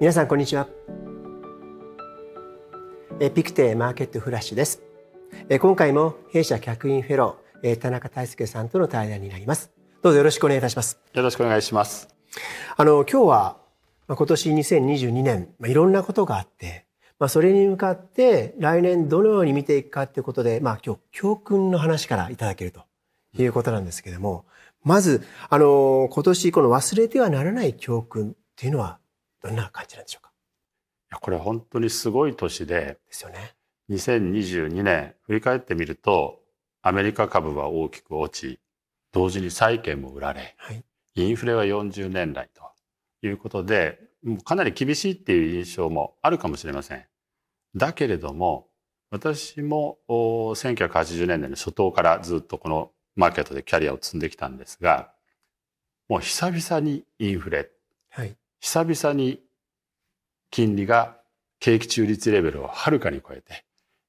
皆さんこんにちは。ピクテマーケットフラッシュです。今回も弊社客員フェロー田中大輔さんとの対談になります。どうぞよろしくお願いいたします。よろしくお願いします。あの今日は今年2022年いろんなことがあってまあ、それに向かって来年どのように見ていくかということで、まあ、今日教訓の話からいただけるということなんですけれども、まず、あの、今年この忘れてはならない教訓っていうのはどんな感じなんでしょうか？いやこれ本当にすごい年で、ですよね。2022年振り返ってみると、アメリカ株は大きく落ち、同時に債券も売られ、はい、インフレは40年来ということで、かなり厳しいっていう印象もあるかもしれません。だけれども、私も1980年代の初頭からずっとこのマーケットでキャリアを積んできたんですが、もう久々にインフレ、はい、久々に金利が景気中立レベルをはるかに超えて、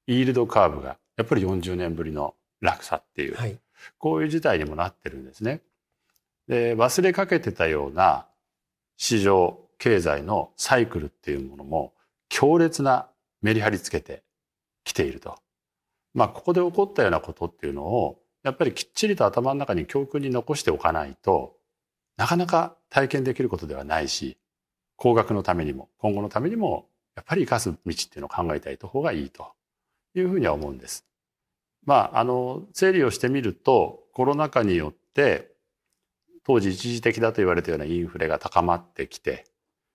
イールドカーブがやっぱり40年ぶりの落差っていう、はい、こういう事態にもなってるんですね。で、忘れかけてたような市場経済のサイクルっていうものも強烈なメリハリつけてきていると。まあ、ここで起こったようなことっていうのをやっぱりきっちりと頭の中に教訓に残しておかないと、なかなか体験できることではないし、工学のためにも、今後のためにも、やっぱり生かす道っていうのを考えていた方がいいというふうには思うんです。まあ、あの、整理をしてみると、コロナ禍によって、当時一時的だと言われたようなインフレが高まってきて、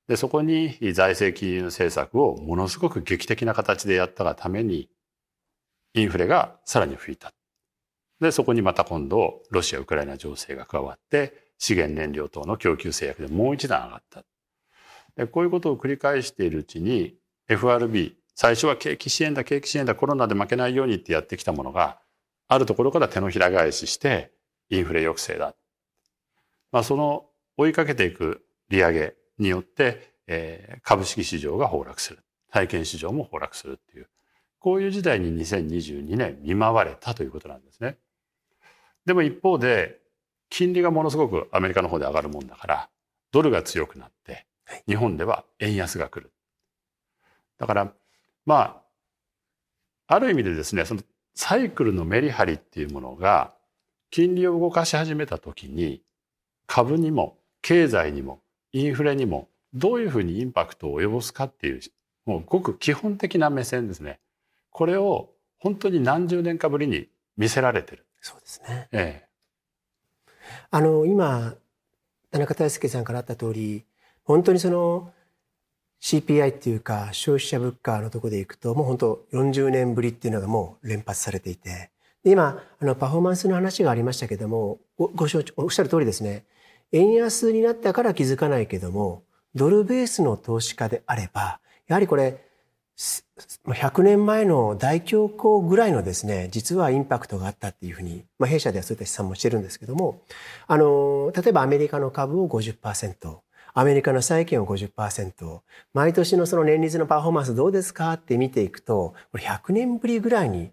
で、そこに財政金融政策をものすごく劇的な形でやったがために、インフレがさらに吹いた。で、そこにまた今度、ロシア・ウクライナ情勢が加わって、資源燃料等の供給制約でもう一段上がった。でこういうことを繰り返しているうちに、FRB、最初は景気支援だ、景気支援だ、コロナで負けないようにってやってきたものが、あるところから手のひら返しして、インフレ抑制だ。まあ、その追いかけていく利上げによって、えー、株式市場が崩落する。体験市場も崩落するっていう。こういう時代に2022年見舞われたということなんですね。でも一方で、金利がものすごくアメリカの方で上がるもんだから、ドルが強くなって、日本では円安が来る。だから、まあ、ある意味でですね、そのサイクルのメリハリっていうものが、金利を動かし始めた時に、株にも経済にもインフレにもどういうふうにインパクトを及ぼすかっていう、もうごく基本的な目線ですね。これを本当に何十年かぶりに見せられてる。そうですね。ええ。あの、今、田中大輔さんからあった通り、本当にその CPI っていうか消費者物価のとこでいくと、もう本当40年ぶりっていうのがもう連発されていて、で今、あの、パフォーマンスの話がありましたけども、ご、ご承知、おっしゃる通りですね。円安になったから気づかないけども、ドルベースの投資家であれば、やはりこれ、100年前の大恐慌ぐらいのですね、実はインパクトがあったっていうふうに、まあ、弊社ではそういった試算もしてるんですけども、あの、例えばアメリカの株を50%、アメリカの債券を50%、毎年のその年率のパフォーマンスどうですかって見ていくと、これ100年ぶりぐらいに、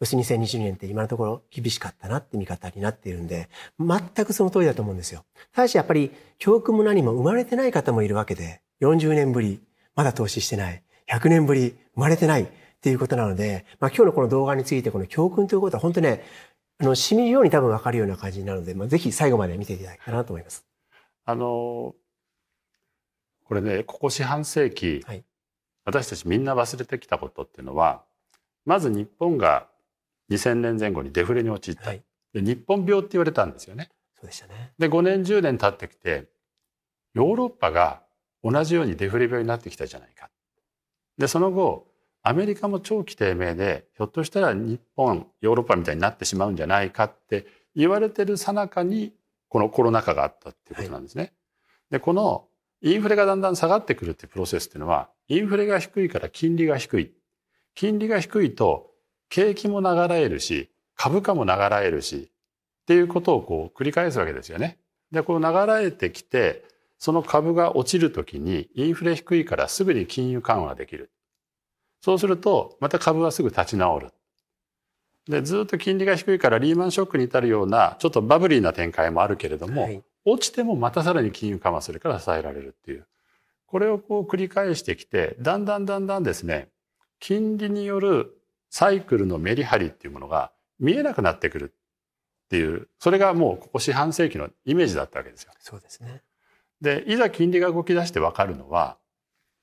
要するに2020年って今のところ厳しかったなって見方になっているんで、全くその通りだと思うんですよ。ただしやっぱり教訓も何も生まれてない方もいるわけで、40年ぶり、まだ投資してない。100年ぶり、生まれてないっていうことなので、まあ今日のこの動画についてこの教訓ということは本当ね、あの、染みるように多分わかるような感じになるので、まあぜひ最後まで見ていただきたいなと思います。あの、これね、ここ四半世紀、はい、私たちみんな忘れてきたことっていうのは、まず日本が2000年前後にデフレに陥った。はい、で日本病って言われたんですよね。そうでしたね。で、5年、10年経ってきて、ヨーロッパが同じようにデフレ病になってきたじゃないか。で、その後、アメリカも長期低迷で、ひょっとしたら日本、ヨーロッパみたいになってしまうんじゃないかって言われてるさなかに、このコロナ禍があったっていうことなんですね。はい、で、このインフレがだんだん下がってくるっていうプロセスっていうのは、インフレが低いから金利が低い。金利が低いと、景気も流れるし、株価も流れるし、っていうことをこう繰り返すわけですよね。で、こう流れてきて、その株が落ちるときにインフレ低いからすぐに金融緩和できる。そうすると、また株はすぐ立ち直る。で、ずっと金利が低いからリーマンショックに至るような、ちょっとバブリーな展開もあるけれども、はい、落ちてもまたさらに金融緩和するから支えられるっていう。これをこう繰り返してきて、だんだんだんだんですね、金利によるサイクルのメリハリっていうものが見えなくなってくるっていう、それがもうここ四半世紀のイメージだったわけですよ。そうですね。で、いざ金利が動き出してわかるのは、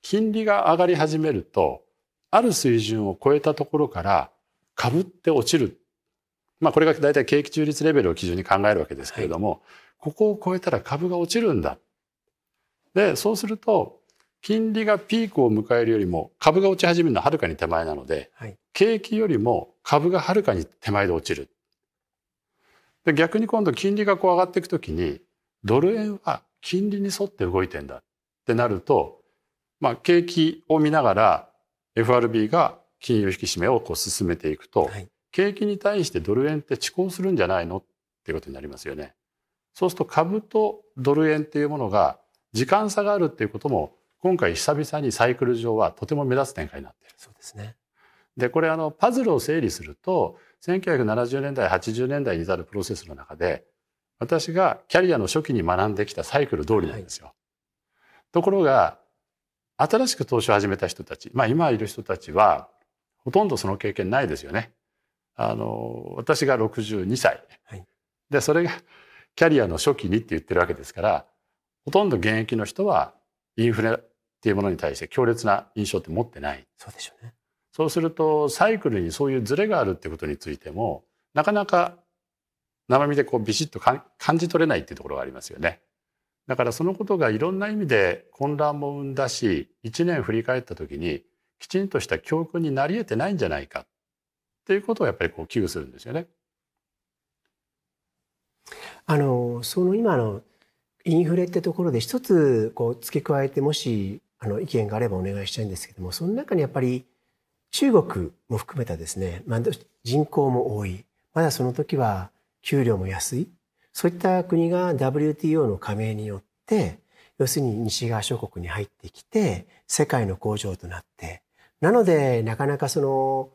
金利が上がり始めると、ある水準を超えたところから株って落ちる。まあこれが大体景気中立レベルを基準に考えるわけですけれども、はい、ここを超えたら株が落ちるんだ。で、そうすると、金利がピークを迎えるよりも株が落ち始めるのははるかに手前なので、はい、景気よりも株がはるかに手前で落ちる。で逆に今度金利がこう上がっていくときに、ドル円は金利に沿って動いてんだってなると、まあ景気を見ながら FRB が金融引き締めをこう進めていくと、はい、景気に対してドル円って遅行するんじゃないのっていうことになりますよね。そうすると株とドル円っていうものが時間差があるっていうことも今回久々にサイクル上はとても目立つ展開になっている。そうですね。で、これあのパズルを整理すると、1970年代、80年代に至るプロセスの中で、私がキャリアの初期に学んできたサイクル通りなんですよ。はい、ところが、新しく投資を始めた人たち、まあ今いる人たちは、ほとんどその経験ないですよね。あの、私が62歳。はい、で、それがキャリアの初期にって言ってるわけですから、ほとんど現役の人はインフレっていうものに対して強烈な印象って持ってない。そうでしょうね。そうすると、サイクルにそういうズレがあるってことについても、なかなか生身でこうビシッと感じ取れないっていうところがありますよね。だからそのことがいろんな意味で混乱も生んだし、一年振り返った時にきちんとした教訓になり得てないんじゃないかっていうことをやっぱりこう危惧するんですよね。あの、その今のインフレってところで一つこう付け加えてもしあの意見があればお願いしたいんですけども、その中にやっぱり中国も含めたですね、まあ、人口も多い。まだその時は給料も安い。そういった国が WTO の加盟によって、要するに西側諸国に入ってきて、世界の工場となって、なので、なかなかその、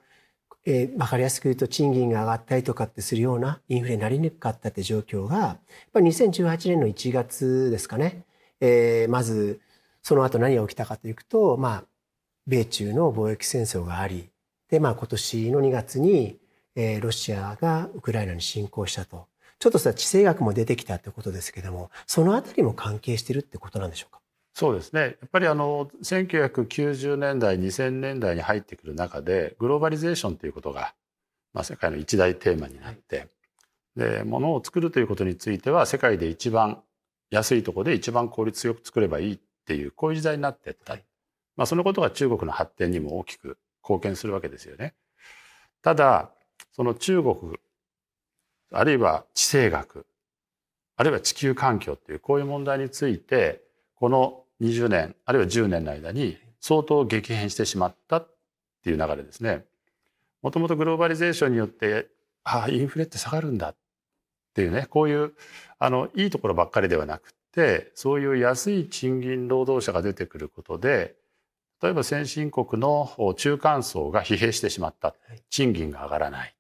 えー、わかりやすく言うと賃金が上がったりとかってするようなインフレになりにくかったって状況が、やっぱ2018年の1月ですかね。えー、まず、その後何が起きたかというと、まあ、米中の貿易戦争があり、で、まあ今年の2月に、えー、ロシアがウクライナに侵攻したと。ちょっとさ、地政学も出てきたってことですけども、そのあたりも関係してるってことなんでしょうか？そうですね。やっぱりあの、1990年代、2000年代に入ってくる中で、グローバリゼーションということが、まあ世界の一大テーマになって、で、物を作るということについては、世界で一番安いところで一番効率よく作ればいいっていう、こういう時代になってった。まあそのことが中国の発展にも大きく貢献するわけですよね。ただ、その中国あるいは地政学、あるいは地球環境っていうこういう問題について、この20年、あるいは10年の間に相当激変してしまったっていう流れですね。もともとグローバリゼーションによって、ああ、インフレって下がるんだっていうね、こういう、あの、いいところばっかりではなくて、そういう安い賃金労働者が出てくることで、例えば先進国の中間層が疲弊してしまった。賃金が上がらない。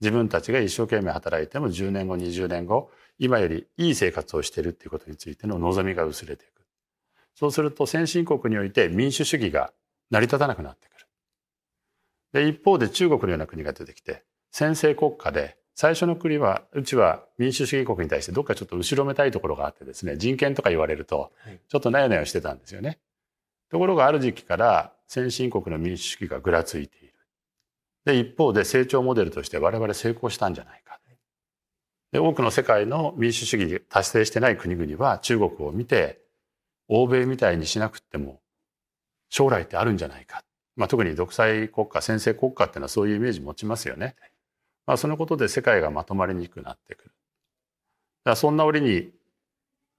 自分たちが一生懸命働いても10年後、20年後、今よりいい生活をしているっていうことについての望みが薄れていく。そうすると先進国において民主主義が成り立たなくなってくる。で、一方で中国のような国が出てきて、先制国家で、最初の国は、うちは民主主義国に対してどっかちょっと後ろめたいところがあってですね、人権とか言われると、ちょっとなよなよしてたんですよね。ところがある時期から先進国の民主主義がぐらついている。で、一方で成長モデルとして我々成功したんじゃないか。で、多くの世界の民主主義達成してない国々は中国を見て、欧米みたいにしなくても将来ってあるんじゃないか。まあ、特に独裁国家、先制国家っていうのはそういうイメージ持ちますよね。まあ、そのことで世界がまとまりにくくなってくる。だそんな折に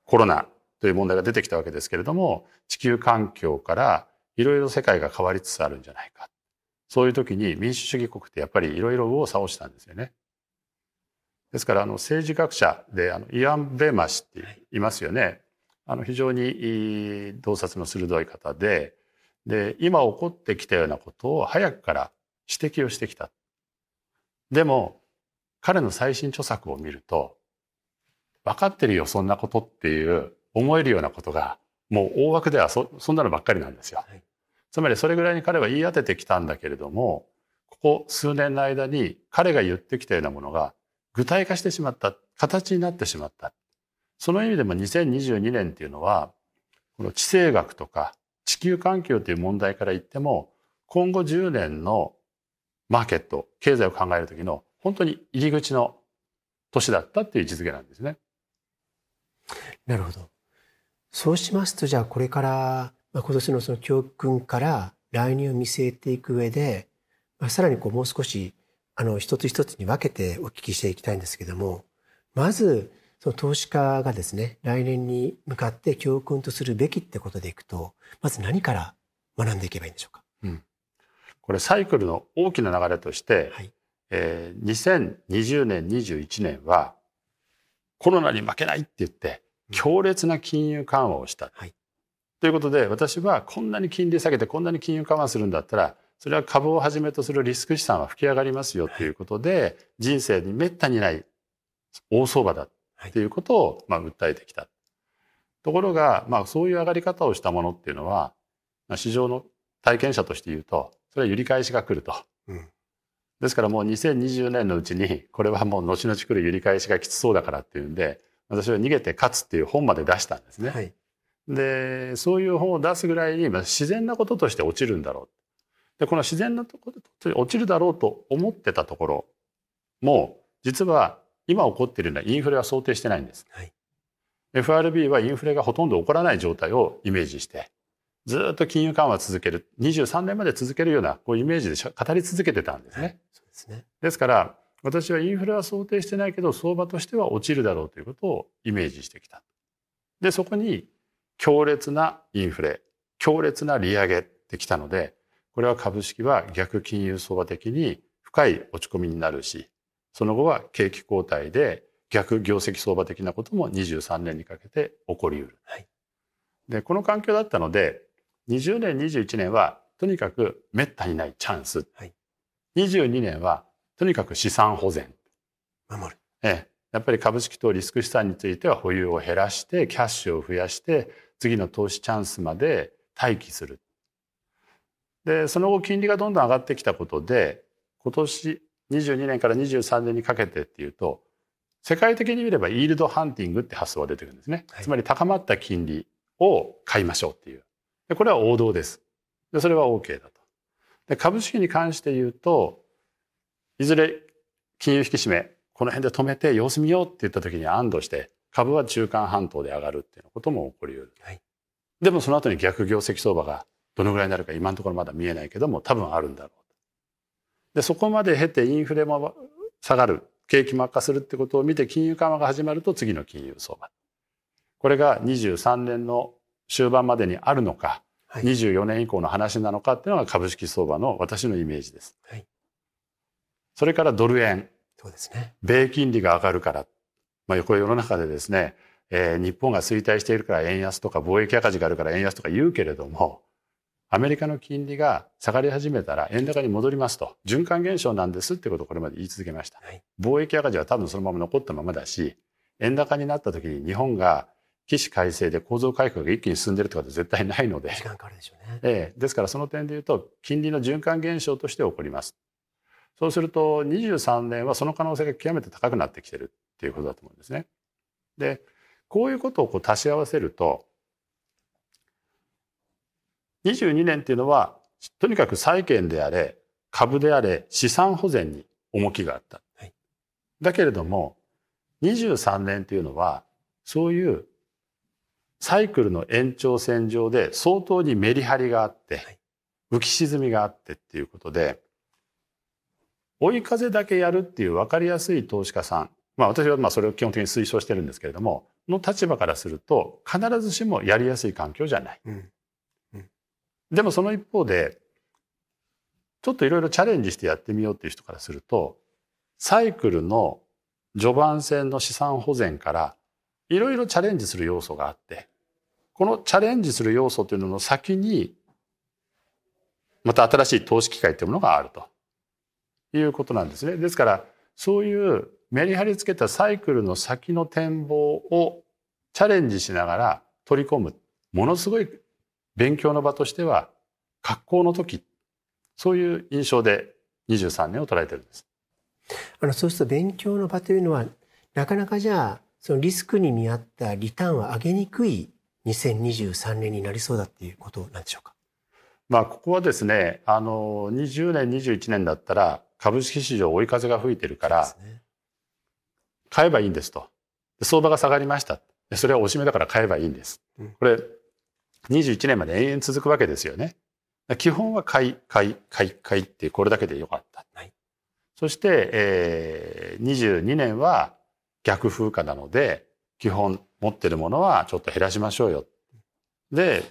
コロナという問題が出てきたわけですけれども、地球環境からいろいろ世界が変わりつつあるんじゃないか。そういう時に民主主義国ってやっぱりいろいろ右往左往したんですよね。ですからあの政治学者であのイアン・ベーマ氏っていますよね。あの非常に洞察の鋭い方で、で、今起こってきたようなことを早くから指摘をしてきた。でも、彼の最新著作を見ると、分かってるよ、そんなことっていう思えるようなことがもう大枠ではそそんなのばっかりなんですよ。はい、つまりそれぐらいに彼は言い当ててきたんだけれどもここ数年の間に彼が言ってきたようなものが具体化してしまった形になってしまったその意味でも2022年っていうのはこの地政学とか地球環境という問題から言っても今後10年のマーケット経済を考える時の本当に入り口の年だったっていう位置づけなんですね。なるほど。そうしますとじゃあこれから、まあ、今年のその教訓から来年を見据えていく上で、まあ、さらにこうもう少しあの一つ一つに分けてお聞きしていきたいんですけどもまずその投資家がですね来年に向かって教訓とするべきってことでいくとまず何から学んでいけばいいんでしょうか、うん、これサイクルの大きな流れとして、はい。えー、2020年21年はコロナに負けないって言って強烈な金融緩和をした。はい、ということで私はこんなに金利下げてこんなに金融緩和するんだったらそれは株をはじめとするリスク資産は吹き上がりますよということで、はい、人生にめったにない大相場だということをまあ訴えてきた。ところが、まあ、そういう上がり方をしたものっていうのは、まあ、市場の体験者として言うとそれは揺り返しが来ると。うん、ですからもう2020年のうちにこれはもう後々来る揺り返しがきつそうだからっていうんで私は逃げて勝つっていう本まで出したんですね。はい、でそういう本を出すぐらいに自然なこととして落ちるんだろう。でこの自然なところで落ちるだろうと思ってたところも実は今起こっているようなインフレは想定してないんです。はい、FRB はインフレがほとんど起こらない状態をイメージしてずっと金融緩和続ける23年まで続けるようなこうイメージで語り続けてたんですね。はい、そうですねですから私はインフレは想定してないけど相場としては落ちるだろうということをイメージしてきた。でそこに強烈なインフレ強烈な利上げってきたのでこれは株式は逆金融相場的に深い落ち込みになるしその後は景気後退で逆業績相場的なことも23年にかけて起こりうる。はい、でこの環境だったので20年21年はとにかくめったにないチャンス、はい、22年はとにかく資産保全。守る、ええ、やっぱり株式とリスク資産については保有を減らしてキャッシュを増やして次の投資チャンスまで待機する。でその後金利がどんどん上がってきたことで今年22年から23年にかけてっていうと世界的に見ればイールドハンティングって発想が出てくるんですね、はい、つまり高まった金利を買いましょうっていう。でこれは王道です。でそれは OK だと。で株式に関して言うといずれ金融引き締めこの辺で止めて様子見ようって言った時に安堵して株は中間半島で上がるっていうことも起こり得る、はい、でもその後に逆業績相場がどのぐらいになるか今のところまだ見えないけども多分あるんだろうでそこまで経てインフレも下がる景気も悪化するってことを見て金融緩和が始まると次の金融相場これが23年の終盤までにあるのか、はい、24年以降の話なのかっていうのが株式相場の私のイメージです。はいそれからドル円。そうですね。米金利が上がるから。まあ、これ世の中でですね、えー、日本が衰退しているから円安とか貿易赤字があるから円安とか言うけれども、アメリカの金利が下がり始めたら円高に戻りますと。循環現象なんですってことをこれまで言い続けました。はい、貿易赤字は多分そのまま残ったままだし、円高になった時に日本が起死改正で構造改革が一気に進んでるってことは絶対ないので。時間かかるでしょうね。ええ、ですからその点で言うと、金利の循環現象として起こります。そうすると23年はその可能性が極めて高くなってきてるっていうことだと思うんですね。でこういうことをこう足し合わせると22年っていうのはとにかく債券であれ株であれ資産保全に重きがあった。はい、だけれども23年っていうのはそういうサイクルの延長線上で相当にメリハリがあって、浮き沈みがあってっていうことで追い風だけやるっていう分かりやすい投資家さん、まあ私はまあそれを基本的に推奨してるんですけれども、の立場からすると必ずしもやりやすい環境じゃない。うんうん、でもその一方で、ちょっといろいろチャレンジしてやってみようっていう人からすると、サイクルの序盤戦の資産保全からいろいろチャレンジする要素があって、このチャレンジする要素というのの先に、また新しい投資機会というものがあると。いうことなんですね。ですからそういうメリハリつけたサイクルの先の展望をチャレンジしながら取り込むものすごい勉強の場としては、格好の時、そういう印象で23年を捉えてるんです。あの、そうすると勉強の場というのは、なかなかじゃあ、そのリスクに見合ったリターンは上げにくい2023年になりそうだっていうことなんでしょうか？まあ、ここはですね、あの、20年、21年だったら、株式市場追い風が吹いてるから、買えばいいんですと。相場が下がりました。それはおしめだから買えばいいんです。これ、21年まで延々続くわけですよね。基本は買い、買い、買い、買いってこれだけでよかった。はい、そして、えー、22年は逆風化なので、基本持ってるものはちょっと減らしましょうよ。で、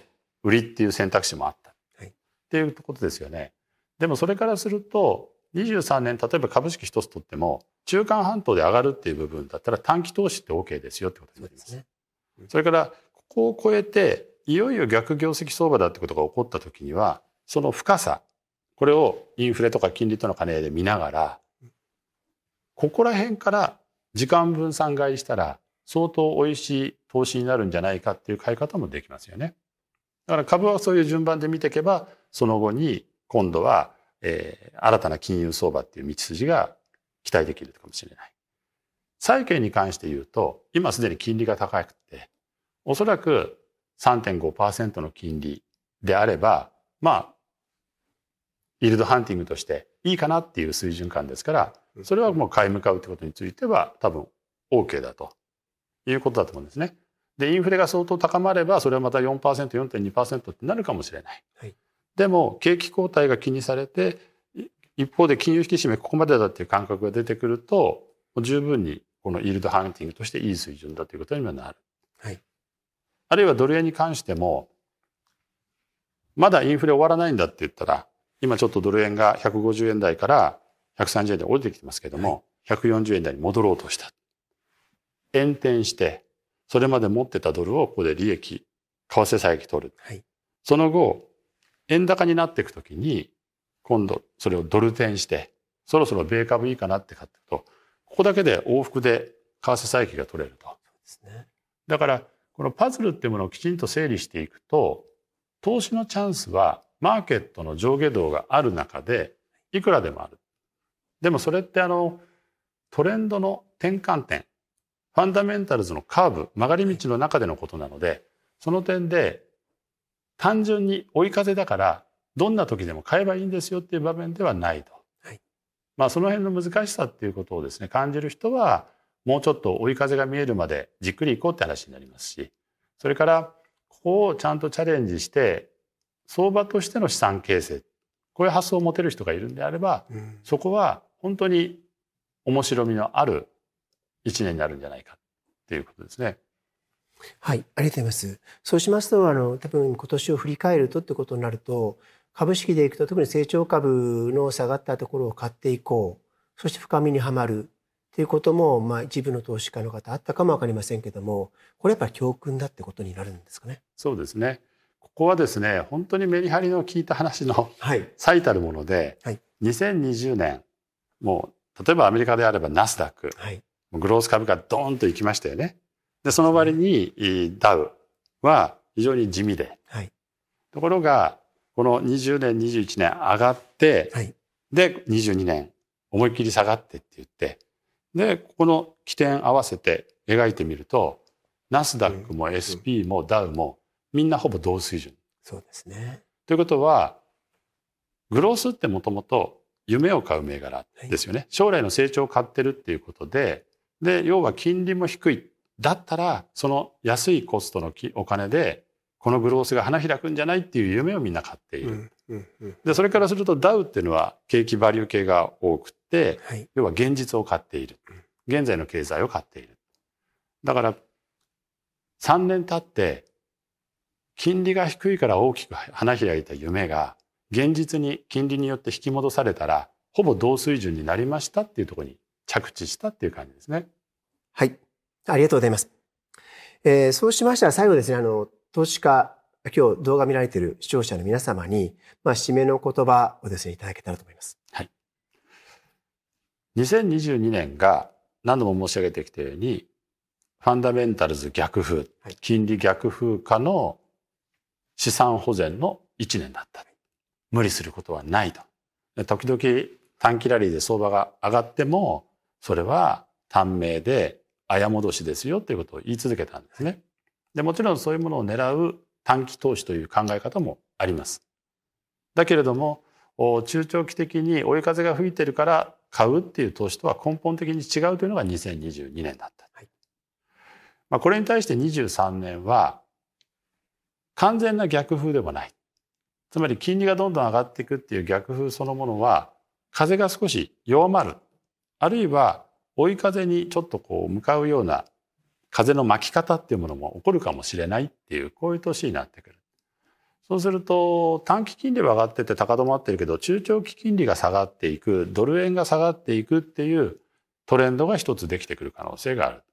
売りっていう選択肢もあった。はい、っていうことですよね。でもそれからすると、23年、例えば株式一つ取っても、中間半島で上がるっていう部分だったら短期投資って OK ですよってことになります。そ、ね、それから、ここを超えて、いよいよ逆業績相場だってことが起こった時には、その深さ、これをインフレとか金利との兼ね合いで見ながら、ここら辺から時間分散買いしたら相当美味しい投資になるんじゃないかっていう買い方もできますよね。だから株はそういう順番で見ていけば、その後に今度は、えー、新たな金融相場っていう道筋が期待できるかもしれない。債券に関して言うと、今すでに金利が高くて、おそらく3.5%の金利であれば、まあ、イールドハンティングとしていいかなっていう水準感ですから、それはもう買い向かうってことについては多分 OK だということだと思うんですね。で、インフレが相当高まれば、それはまた4%、4.2%ってなるかもしれない。はい、でも、景気後退が気にされて、一方で金融引き締めここまでだっていう感覚が出てくると、十分にこのイールドハンティングとしていい水準だということにはなる。はい、あるいはドル円に関しても、まだインフレ終わらないんだって言ったら、今ちょっとドル円が150円台から130円台降りてきてますけども、はい、140円台に戻ろうとした。延転して、それまで持ってたドルをここで利益、為替差益取る。はい、その後、円高になっていくときに、今度それをドル転して、そろそろ米株いいかなって買っていくと、ここだけで往復で為替差益が取れると。ね、だから、このパズルっていうものをきちんと整理していくと、投資のチャンスはマーケットの上下動がある中でいくらでもある。でもそれってあのトレンドの転換点、ファンダメンタルズのカーブ、曲がり道の中でのことなので、その点で単純に追い風だからどんな時でも買えばいいんですよっていう場面ではないと。はい、まあその辺の難しさっていうことをですね、感じる人はもうちょっと追い風が見えるまでじっくり行こうって話になりますし、それからここをちゃんとチャレンジして相場としての資産形成こういう発想を持てる人がいるんであれば、うん、そこは本当に面白みのある一年になるんじゃないかっていうことですね。はい、ありがとうございます。そうしますと、あの、多分今年を振り返るとってことになると、株式でいくと特に成長株の下がったところを買っていこう。そして深みにはまる。っていうことも、まあ一部の投資家の方あったかもわかりませんけども、これやっぱり教訓だってことになるんですかね。そうですね。ここはですね、本当にメリハリの効いた話の最たるもので、はい、2020年、もう、例えばアメリカであればナスダック、はい、グロース株価ドーンと行きましたよね。で、その割にダウは非常に地味で。はい、ところが、この20年、21年上がって、はい、で、22年思いっきり下がってって言って、で、ここの起点合わせて描いてみると、ナスダックも SP もダウもみんなほぼ同水準。そうですね。ということは、グロースってもともと夢を買う銘柄ですよね、はい、将来の成長を買ってるっていうことで、で、要は金利も低い。だったら、その安いコストのお金で、このグロースが花開くんじゃないっていう夢をみんな買っている。で、それからするとダウっていうのは景気バリュー系が多くて、はい、要は現実を買っている。現在の経済を買っている。だから、3年経って、金利が低いから大きく花開いた夢が、現実に金利によって引き戻されたら、ほぼ同水準になりましたっていうところに着地したっていう感じですね。はい。ありがとうございます。えー、そうしましたら最後ですね、あの、投資家、今日動画見られている視聴者の皆様に、まあ、締めの言葉をですね、いただけたらと思います。はい。2022年が何度も申し上げてきたように、ファンダメンタルズ逆風、はい、金利逆風化の資産保全の1年だった。無理することはないと。時々短期ラリーで相場が上がっても、それは短命で綾戻しですよということを言い続けたんですね。でもちろんそういうものを狙う短期投資という考え方もあります。だけれども中長期的に追い風が吹いてるから買うっていう投資とは根本的に違うというのが2022年だった。はい、まあ、これに対して23年は完全な逆風でもない。つまり金利がどんどん上がっていくっていう逆風そのものは風が少し弱まる。あるいは追い風にちょっとこう向かうような風の巻き方っていうものも起こるかもしれないっていうこういう年になってくる。そうすると短期金利は上がってて高止まってるけど中長期金利が下がっていくドル円が下がっていくっていうトレンドが一つできてくる可能性がある。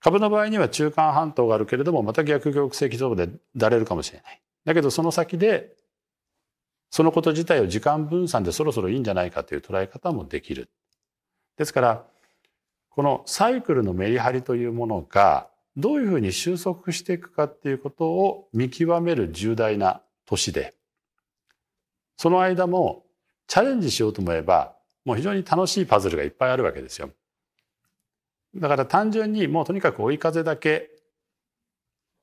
株の場合には中間半島があるけれどもまた逆玉石相場でだれるかもしれない。だけどその先でそのこと自体を時間分散でそろそろいいんじゃないかという捉え方もできる。ですからこのサイクルのメリハリというものがどういうふうに収束していくかっていうことを見極める重大な年でその間もチャレンジしようと思えばもう非常に楽しいパズルがいっぱいあるわけですよ。だから単純にもうとにかく追い風だけ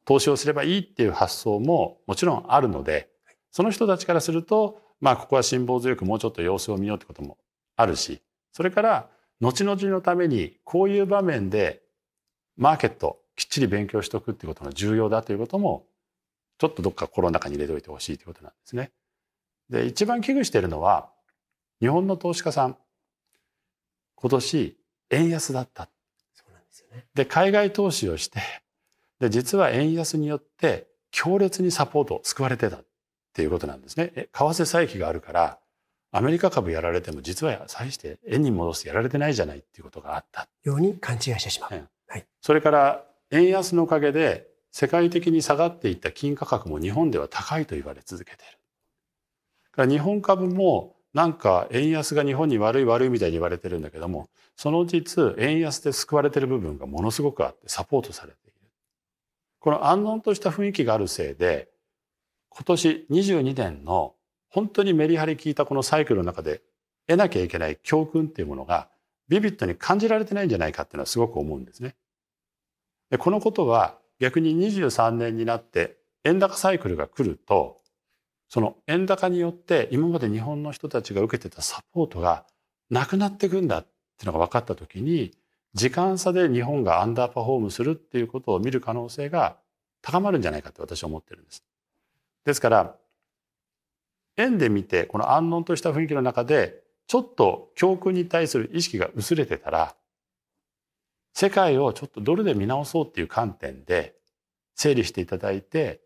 投資をすればいいっていう発想ももちろんあるのでその人たちからするとまあここは辛抱強くもうちょっと様子を見ようってこともあるしそれから後々のためにこういう場面でマーケットきっちり勉強しておくっていうことが重要だということもちょっとどっか心の中に入れておいてほしいということなんですね。で一番危惧しているのは日本の投資家さん今年円安だった。そうなんですよね、で海外投資をしてで実は円安によって強烈にサポート救われてたっていうことなんですね。為替差益があるからアメリカ株やられても実は際して円に戻してやられてないじゃないっていうことがあった。ように勘違いしてしまう。はい、それから円安のおかげで世界的に下がっていった金価格も日本では高いと言われ続けている。から日本株もなんか円安が日本に悪い悪いみたいに言われてるんだけどもその実円安で救われてる部分がものすごくあってサポートされている。この安穏とした雰囲気があるせいで今年22年の本当にメリハリ効いたこのサイクルの中で得なきゃいけない教訓っていうものがビビッドに感じられてないんじゃないかっていうのはすごく思うんですね。でこのことは逆に23年になって円高サイクルが来るとその円高によって今まで日本の人たちが受けてたサポートがなくなっていくんだっていうのが分かった時に時間差で日本がアンダーパフォームするっていうことを見る可能性が高まるんじゃないかと私は思ってるんです。ですから円で見てこの安穏とした雰囲気の中でちょっと教訓に対する意識が薄れてたら世界をちょっとドルで見直そうっていう観点で整理していただいて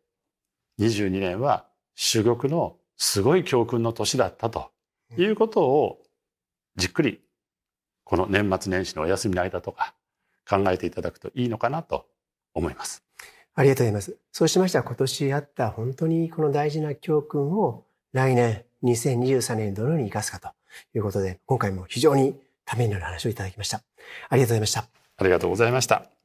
22年は珠玉のすごい教訓の年だったということをじっくりこの年末年始のお休みの間とか考えていただくといいのかなと思います。ありがとうございます。そうしましたら今年あった本当にこの大事な教訓を来年2023年どのように生かすかということで、今回も非常にためになる話をいただきました。ありがとうございました。ありがとうございました。